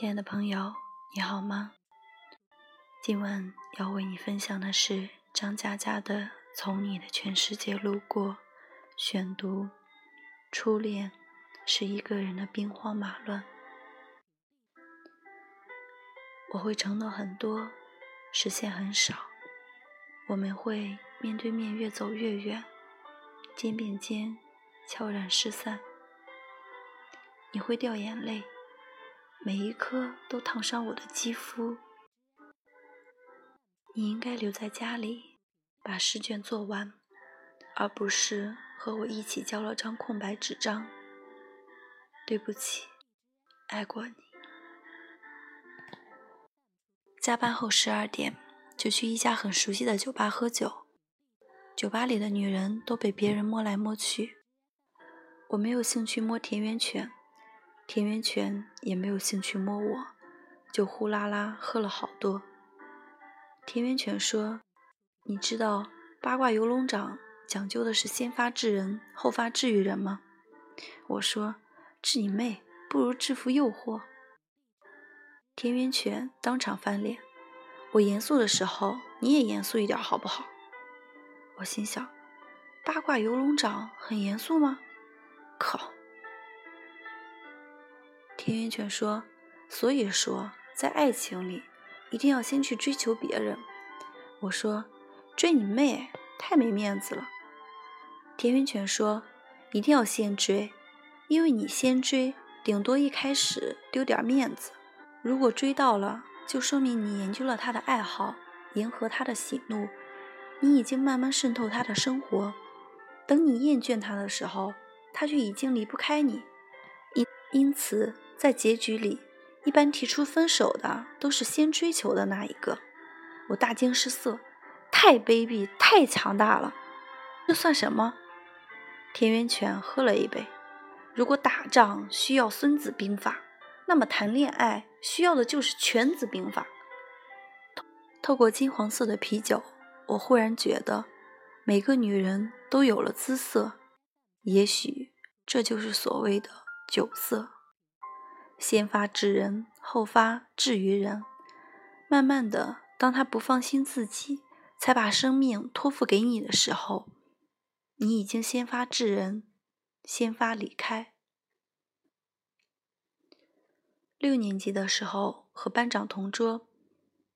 亲爱的朋友，你好吗？今晚要为你分享的是张嘉佳的《从你的全世界路过》选读。初恋是一个人的兵荒马乱，我会承诺很多，实现很少。我们会面对面越走越远，肩并肩悄然失散。你会掉眼泪。每一颗都烫伤我的肌肤。你应该留在家里，把试卷做完，而不是和我一起交了张空白纸张。对不起，爱过你。加班后十二点，就去一家很熟悉的酒吧喝酒。酒吧里的女人都被别人摸来摸去，我没有兴趣摸田园犬。田园犬也没有兴趣摸我，就呼啦啦喝了好多。田园犬说：“你知道八卦游龙掌讲究的是先发制人，后发制于人吗？”我说：“治你妹，不如制服诱惑。”田园犬当场翻脸。我严肃的时候，你也严肃一点好不好？我心想：八卦游龙掌很严肃吗？靠！田园犬说：“所以说，在爱情里，一定要先去追求别人。”我说：“追你妹，太没面子了。”田园犬说：“一定要先追，因为你先追，顶多一开始丢点面子。如果追到了，就说明你研究了他的爱好，迎合他的喜怒，你已经慢慢渗透他的生活。等你厌倦他的时候，他却已经离不开你。因因此。”在结局里，一般提出分手的都是先追求的那一个。我大惊失色，太卑鄙，太强大了。这算什么？田园犬喝了一杯。如果打仗需要孙子兵法，那么谈恋爱需要的就是犬子兵法。透过金黄色的啤酒，我忽然觉得，每个女人都有了姿色。也许这就是所谓的酒色。先发制人，后发制于人。慢慢的，当他不放心自己，才把生命托付给你的时候，你已经先发制人，先发离开。六年级的时候和班长同桌，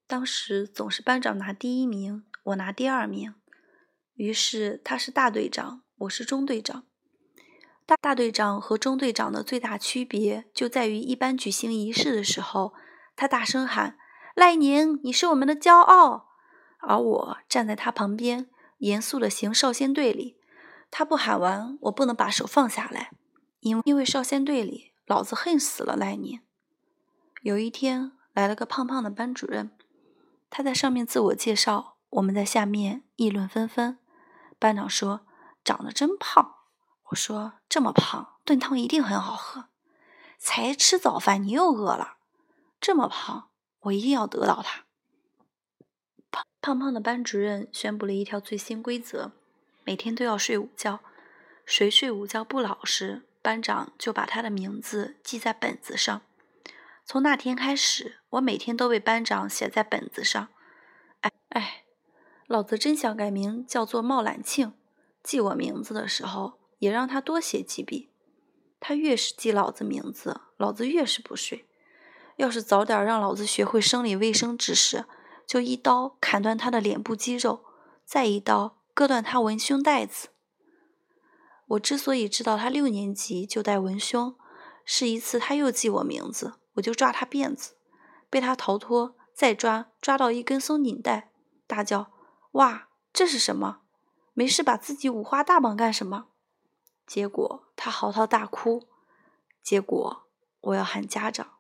当时总是班长拿第一名，我拿第二名。于是他是大队长，我是中队长。大大队长和中队长的最大区别就在于，一般举行仪式的时候，他大声喊：“赖宁，你是我们的骄傲。”而我站在他旁边，严肃的行少先队礼。他不喊完，我不能把手放下来，因为因为少先队里，老子恨死了赖宁。有一天来了个胖胖的班主任，他在上面自我介绍，我们在下面议论纷纷。班长说：“长得真胖。”我说：“这么胖，炖汤一定很好喝。才吃早饭，你又饿了。这么胖，我一定要得到他。”胖胖胖的班主任宣布了一条最新规则：每天都要睡午觉。谁睡午觉不老实，班长就把他的名字记在本子上。从那天开始，我每天都被班长写在本子上。哎哎，老子真想改名叫做冒懒庆。记我名字的时候。也让他多写几笔。他越是记老子名字，老子越是不睡。要是早点让老子学会生理卫生知识，就一刀砍断他的脸部肌肉，再一刀割断他文胸带子。我之所以知道他六年级就带文胸，是一次他又记我名字，我就抓他辫子，被他逃脱，再抓抓到一根松紧带，大叫：“哇，这是什么？没事把自己五花大绑干什么？”结果他嚎啕大哭，结果我要喊家长。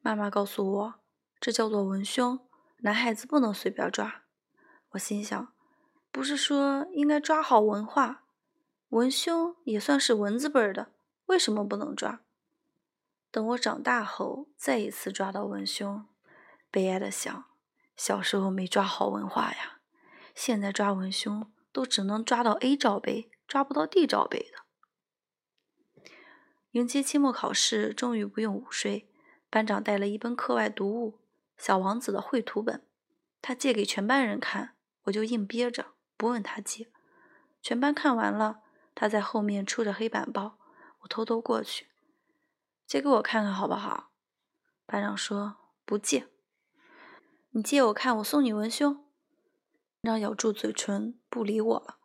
妈妈告诉我，这叫做文胸，男孩子不能随便抓。我心想，不是说应该抓好文化，文胸也算是文字辈的，为什么不能抓？等我长大后再一次抓到文胸，悲哀的想，小时候没抓好文化呀，现在抓文胸都只能抓到 A 罩杯。抓不到地罩杯的。迎接期末考试，终于不用午睡。班长带了一本课外读物《小王子》的绘图本，他借给全班人看，我就硬憋着不问他借。全班看完了，他在后面出着黑板报，我偷偷过去，借给我看看好不好？班长说不借。你借我看，我送你文胸。班长咬住嘴唇，不理我了。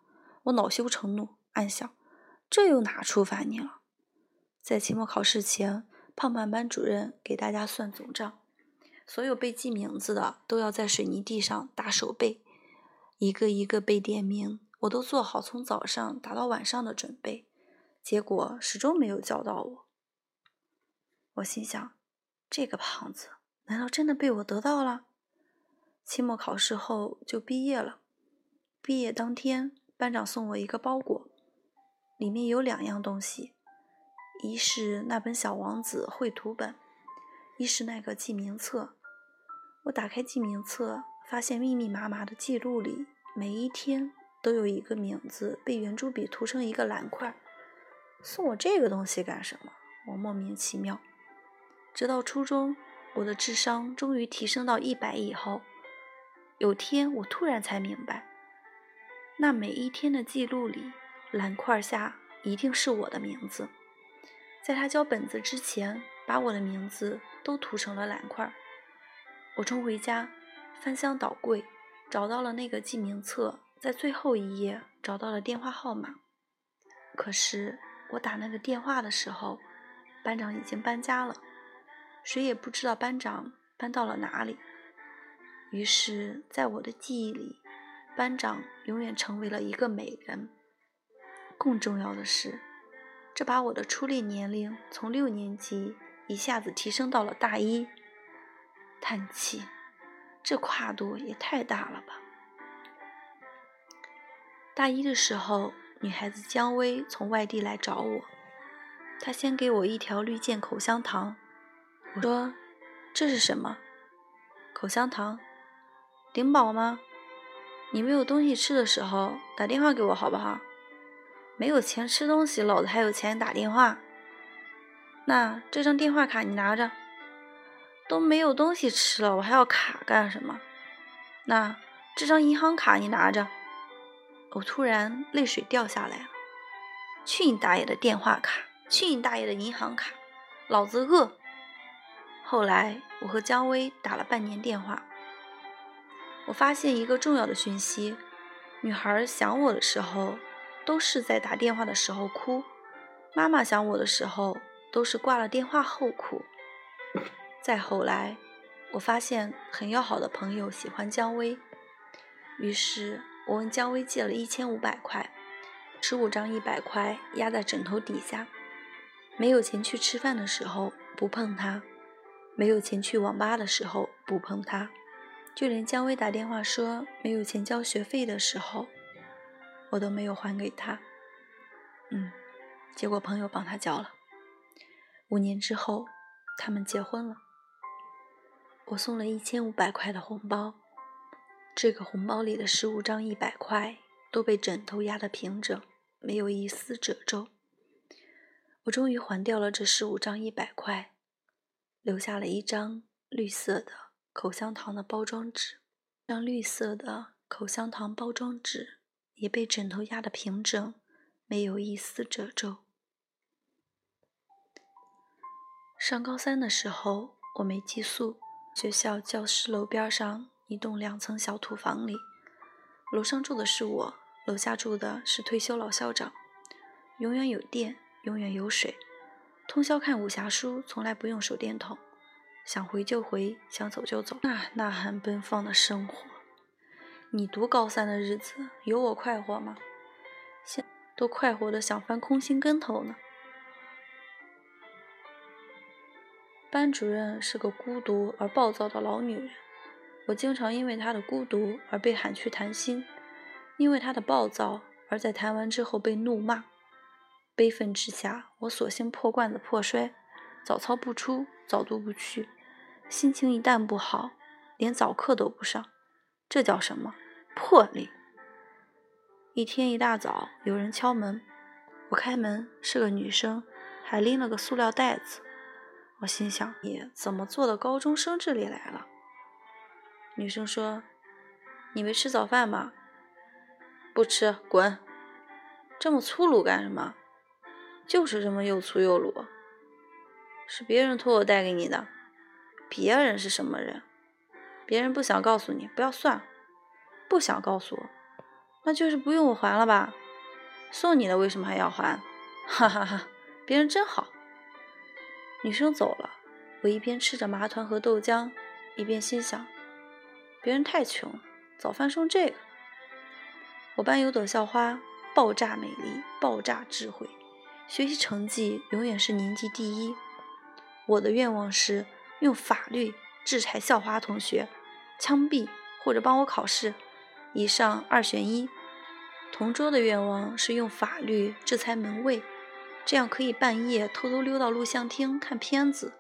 我恼羞成怒，暗想：这又哪处罚你了？在期末考试前，胖胖班主任给大家算总账，所有被记名字的都要在水泥地上打手背，一个一个被点名。我都做好从早上打到晚上的准备，结果始终没有叫到我。我心想：这个胖子难道真的被我得到了？期末考试后就毕业了。毕业当天，班长送我一个包裹，里面有两样东西：一是那本《小王子》绘图本，一是那个记名册。我打开记名册，发现密密麻麻的记录里，每一天都有一个名字被圆珠笔涂成一个蓝块。送我这个东西干什么？我莫名其妙。直到初中，我的智商终于提升到一百以后。有天，我突然才明白，那每一天的记录里，蓝块下一定是我的名字。在他交本子之前，把我的名字都涂成了蓝块。我冲回家，翻箱倒柜，找到了那个记名册，在最后一页找到了电话号码。可是我打那个电话的时候，班长已经搬家了，谁也不知道班长搬到了哪里。于是，在我的记忆里，班长永远成为了一个美人。更重要的是，这把我的初恋年龄从六年级一下子提升到了大一。叹气，这跨度也太大了吧！大一的时候，女孩子姜薇从外地来找我，她先给我一条绿箭口香糖。我说：“这是什么？口香糖？”顶饱吗？你没有东西吃的时候打电话给我好不好？没有钱吃东西，老子还有钱打电话。那这张电话卡你拿着。都没有东西吃了，我还要卡干什么？那这张银行卡你拿着。我突然泪水掉下来了。去你大爷的电话卡！去你大爷的银行卡！老子饿。后来我和姜薇打了半年电话。我发现一个重要的讯息：女孩想我的时候，都是在打电话的时候哭；妈妈想我的时候，都是挂了电话后哭。再后来，我发现很要好的朋友喜欢姜薇，于是我问姜薇借了一千五百块，十五张一百块压在枕头底下，没有钱去吃饭的时候不碰它，没有钱去网吧的时候不碰它。就连姜薇打电话说没有钱交学费的时候，我都没有还给他。嗯，结果朋友帮他交了。五年之后，他们结婚了。我送了一千五百块的红包，这个红包里的十五张一百块都被枕头压得平整，没有一丝褶皱。我终于还掉了这十五张一百块，留下了一张绿色的。口香糖的包装纸，让绿色的口香糖包装纸也被枕头压得平整，没有一丝褶皱。上高三的时候，我没寄宿，学校教师楼边上一栋两层小土房里，楼上住的是我，楼下住的是退休老校长。永远有电，永远有水，通宵看武侠书，从来不用手电筒。想回就回，想走就走，那呐喊奔放的生活。你读高三的日子有我快活吗？现都快活的想翻空心跟头呢。班主任是个孤独而暴躁的老女人，我经常因为她的孤独而被喊去谈心，因为她的暴躁而在谈完之后被怒骂。悲愤之下，我索性破罐子破摔，早操不出，早读不去。心情一旦不好，连早课都不上，这叫什么魄力？一天一大早，有人敲门，我开门，是个女生，还拎了个塑料袋子。我心想，你怎么坐到高中生这里来了？女生说：“你没吃早饭吗？不吃，滚！这么粗鲁干什么？就是这么又粗又鲁。是别人托我带给你的。别人是什么人？别人不想告诉你，不要算。了不想告诉我，那就是不用我还了吧？送你的为什么还要还？哈哈哈，别人真好。”女生走了，我一边吃着麻团和豆浆，一边心想：别人太穷，早饭送这个。我班有朵校花，爆炸美丽，爆炸智慧，学习成绩永远是年级第一。我的愿望是用法律制裁校花同学，枪毙或者帮我考试，以上二选一。同桌的愿望是用法律制裁门卫。这样可以半夜偷偷溜到录像厅看片子，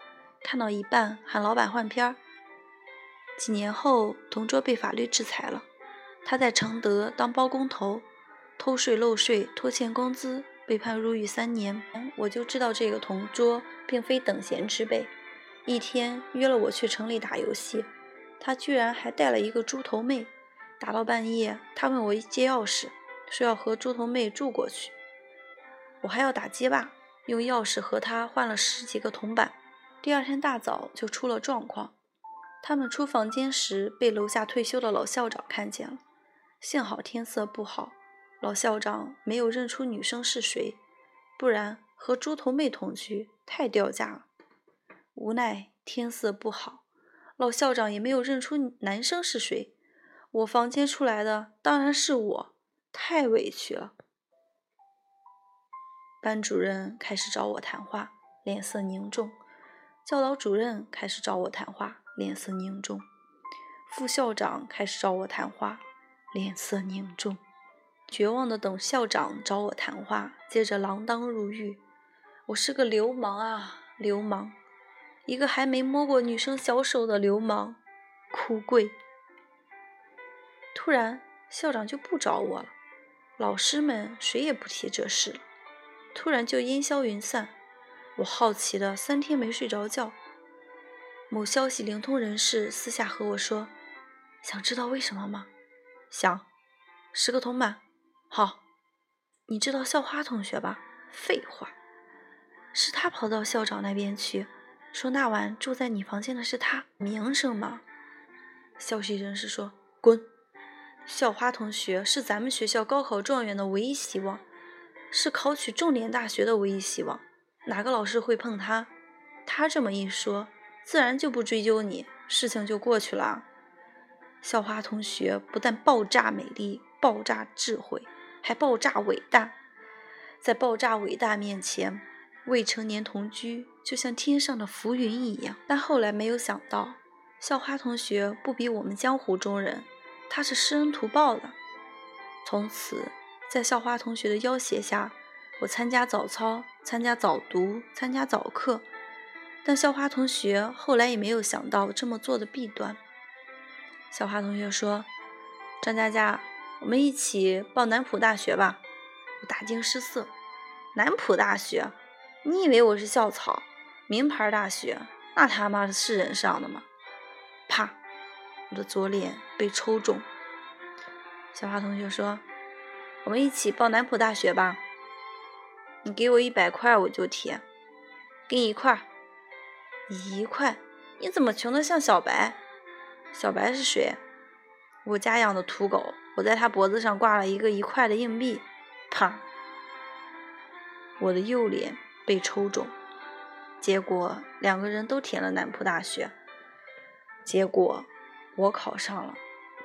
看到一半喊老板换片儿。几年后，同桌被法律制裁了，他在承德当包工头，偷税漏税、拖欠工资，被判入狱三年。我就知道这个同桌并非等闲之辈。一天约了我去城里打游戏，他居然还带了一个猪头妹。打到半夜，他问我借钥匙，说要和猪头妹住过去。我还要打街霸，用钥匙和他换了十几个铜板。第二天大早就出了状况，他们出房间时被楼下退休的老校长看见了。幸好天色不好，老校长没有认出女生是谁，不然和猪头妹同居太掉价了。无奈天色不好，老校长也没有认出男生是谁。我房间出来的当然是我，太委屈了。班主任开始找我谈话，脸色凝重；教导主任开始找我谈话，脸色凝重；副校长开始找我谈话，脸色凝重。绝望的等校长找我谈话，接着锒铛入狱。我是个流氓啊，流氓！一个还没摸过女生小手的流氓，哭跪。突然，校长就不找我了，老师们谁也不提这事了。突然就烟消云散，我好奇的三天没睡着觉。某消息灵通人士私下和我说：“想知道为什么吗？”想，十个铜板。好，你知道校花同学吧？废话，是他跑到校长那边去，说那晚住在你房间的是他。名声吗？消息人士说：“滚！校花同学是咱们学校高考状元的唯一希望。”是考取重点大学的唯一希望，哪个老师会碰他？他这么一说，自然就不追究你，事情就过去了。校花同学不但爆炸美丽、爆炸智慧，还爆炸伟大。在爆炸伟大面前，未成年同居就像天上的浮云一样。但后来没有想到，校花同学不比我们江湖中人，他是施恩图报的。从此。在校花同学的要挟下，我参加早操，参加早读，参加早课。但校花同学后来也没有想到这么做的弊端。校花同学说：“张佳佳，我们一起报南浦大学吧。”我大惊失色：“南浦大学？你以为我是校草？名牌大学？那他妈是人上的吗？”啪！我的左脸被抽中。小花同学说。我们一起报南浦大学吧。你给我一百块，我就填。给你一块，一块？你怎么穷的像小白？小白是谁？我家养的土狗。我在他脖子上挂了一个一块的硬币。啪！我的右脸被抽中。结果两个人都填了南浦大学。结果我考上了，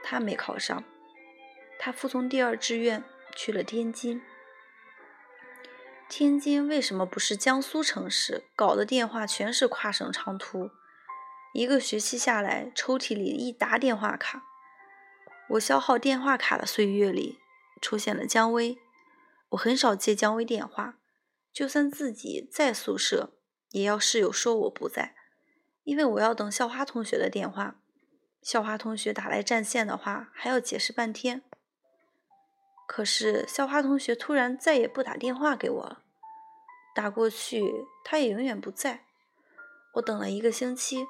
他没考上。他服从第二志愿。去了天津，天津为什么不是江苏城市？搞的电话全是跨省长途，一个学期下来，抽屉里一沓电话卡。我消耗电话卡的岁月里，出现了姜薇。我很少接姜薇电话，就算自己在宿舍，也要室友说我不在，因为我要等校花同学的电话。校花同学打来占线的话，还要解释半天。可是校花同学突然再也不打电话给我了，打过去他也永远不在。我等了一个星期，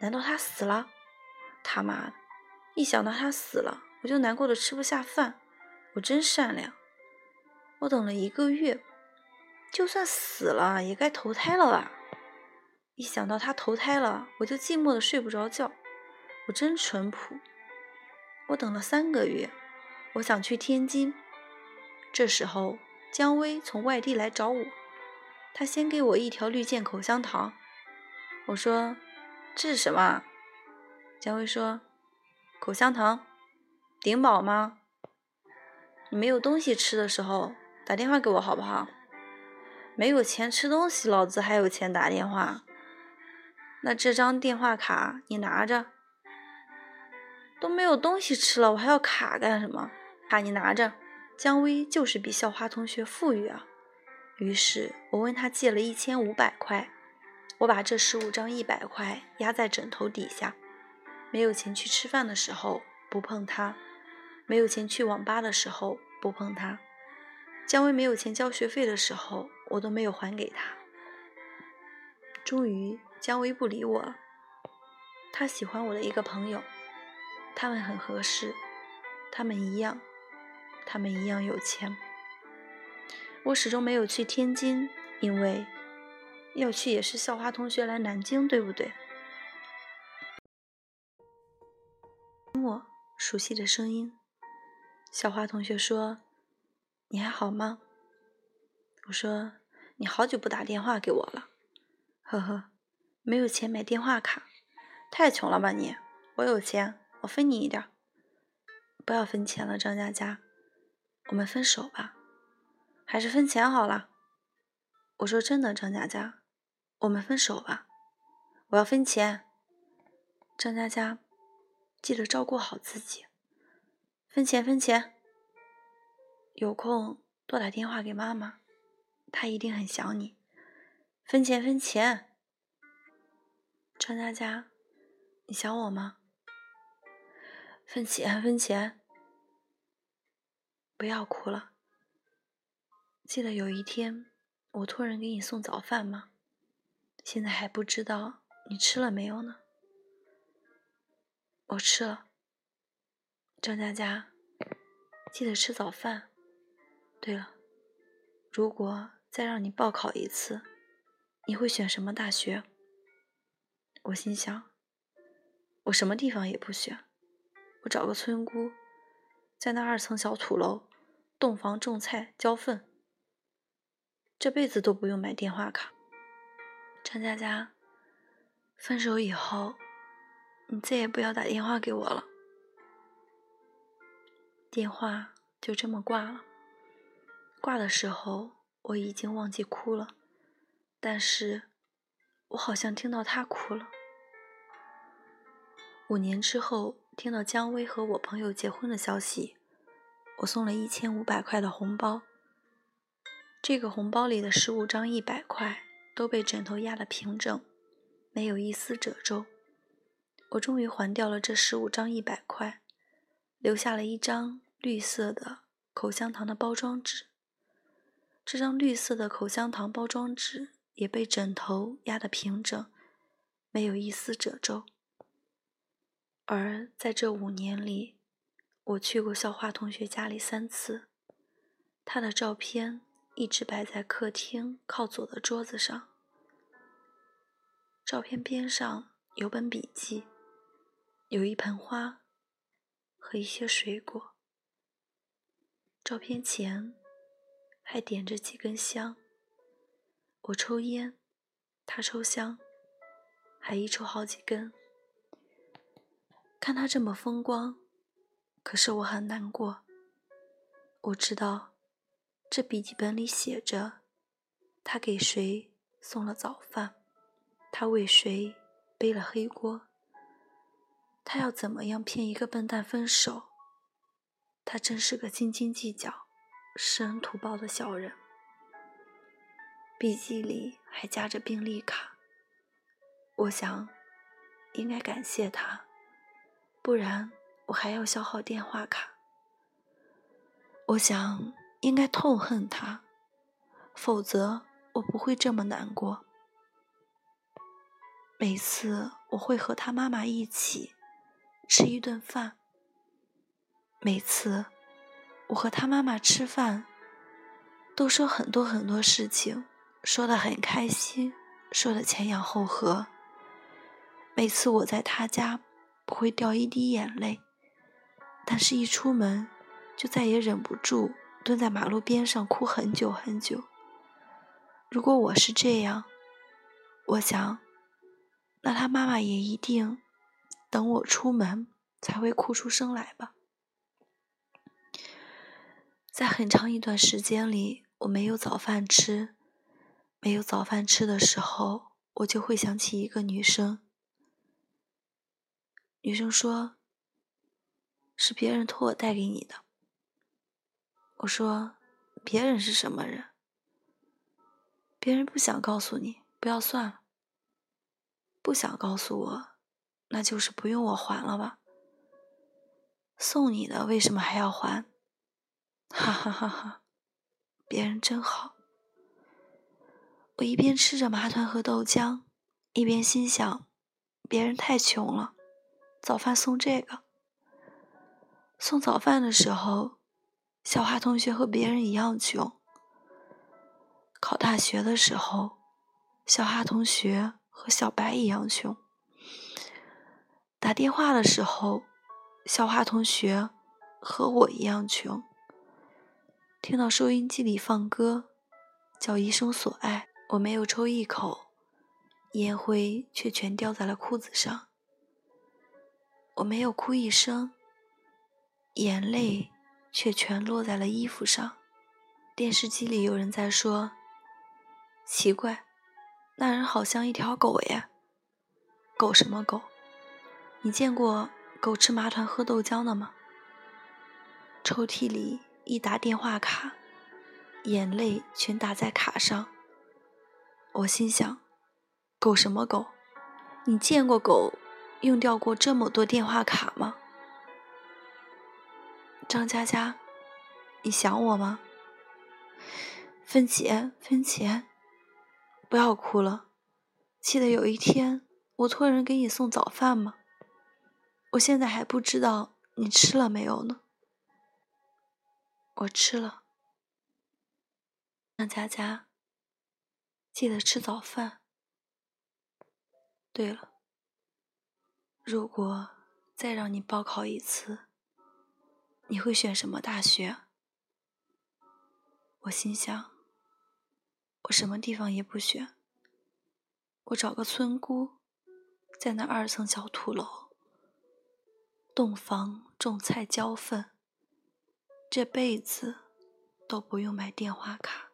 难道他死了？他妈的！一想到他死了，我就难过的吃不下饭。我真善良。我等了一个月，就算死了也该投胎了吧？一想到他投胎了，我就寂寞的睡不着觉。我真淳朴。我等了三个月，我想去天津。这时候，姜薇从外地来找我，他先给我一条绿箭口香糖。我说：“这是什么？”姜薇说。口香糖，顶饱吗？你没有东西吃的时候打电话给我好不好？没有钱吃东西，老子还有钱打电话。那这张电话卡你拿着。都没有东西吃了，我还要卡干什么？卡你拿着。姜薇就是比校花同学富裕啊。于是我问他借了一千五百块，我把这十五张一百块压在枕头底下。没有钱去吃饭的时候不碰它，没有钱去网吧的时候不碰它，姜薇没有钱交学费的时候，我都没有还给他。终于，姜薇不理我了。他喜欢我的一个朋友，他们很合适，他们一样，他们一样有钱。我始终没有去天津，因为要去也是校花同学来南京，对不对？我熟悉的声音，校花同学说：“你还好吗？”我说：“你好久不打电话给我了。”呵呵，没有钱买电话卡，太穷了吧你？我有钱，我分你一点。不要分钱了，张佳佳，我们分手吧，还是分钱好了。我说真的，张佳佳，我们分手吧，我要分钱。张佳佳。记得照顾好自己，分钱分钱。有空多打电话给妈妈，她一定很想你。分钱分钱。张佳佳，你想我吗？分钱分钱。不要哭了。记得有一天我托人给你送早饭吗？现在还不知道你吃了没有呢。我吃了，张佳佳，记得吃早饭。对了，如果再让你报考一次，你会选什么大学？我心想，我什么地方也不选，我找个村姑，在那二层小土楼洞房种菜浇粪，这辈子都不用买电话卡。张佳佳，分手以后。你再也不要打电话给我了。电话就这么挂了。挂的时候我已经忘记哭了，但是我好像听到他哭了。五年之后，听到姜薇和我朋友结婚的消息，我送了一千五百块的红包。这个红包里的十五张一百块都被枕头压得平整，没有一丝褶皱。我终于还掉了这十五张一百块，留下了一张绿色的口香糖的包装纸。这张绿色的口香糖包装纸也被枕头压得平整，没有一丝褶皱。而在这五年里，我去过校花同学家里三次，她的照片一直摆在客厅靠左的桌子上，照片边上有本笔记。有一盆花和一些水果，照片前还点着几根香。我抽烟，他抽香，还一抽好几根。看他这么风光，可是我很难过。我知道，这笔记本里写着，他给谁送了早饭，他为谁背了黑锅。他要怎么样骗一个笨蛋分手？他真是个斤斤计较、施恩图报的小人。笔记里还夹着病历卡，我想应该感谢他，不然我还要消耗电话卡。我想应该痛恨他，否则我不会这么难过。每次我会和他妈妈一起吃一顿饭。每次我和他妈妈吃饭，都说很多很多事情，说的很开心，说的前仰后合。每次我在他家不会掉一滴眼泪，但是一出门就再也忍不住蹲在马路边上哭很久很久。如果我是这样，我想，那他妈妈也一定等我出门才会哭出声来吧。在很长一段时间里，我没有早饭吃。没有早饭吃的时候，我就会想起一个女生。女生说：“是别人托我带给你的。”我说：“别人是什么人？别人不想告诉你，不要算了。不想告诉我，那就是不用我还了吧？送你的为什么还要还？”哈哈哈哈！别人真好。我一边吃着麻团和豆浆，一边心想：别人太穷了，早饭送这个。送早饭的时候，小花同学和别人一样穷。考大学的时候，小花同学和小白一样穷。打电话的时候，小花同学和我一样穷。听到收音机里放歌，叫《一生所爱》，我没有抽一口，烟灰却全掉在了裤子上。我没有哭一声，眼泪却全落在了衣服上。电视机里有人在说：“奇怪，那人好像一条狗呀。”狗什么狗？你见过狗吃麻团喝豆浆的吗？抽屉里。一打电话卡，眼泪全打在卡上。我心想：狗什么狗？你见过狗用掉过这么多电话卡吗？张佳佳，你想我吗？分钱，分钱！不要哭了。记得有一天我托人给你送早饭吗？我现在还不知道你吃了没有呢。我吃了，张佳佳记得吃早饭。对了，如果再让你报考一次，你会选什么大学？我心想，我什么地方也不选，我找个村姑，在那二层小土楼，洞房种菜浇粪。这辈子都不用买电话卡。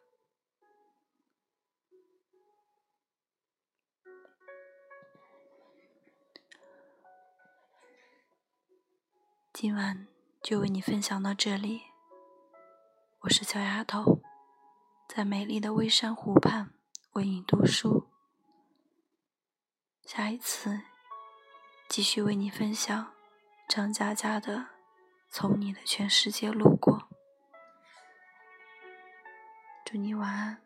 今晚就为你分享到这里。我是小丫头，在美丽的微山湖畔为你读书。下一次继续为你分享张嘉佳的。从你的全世界路过，祝你晚安。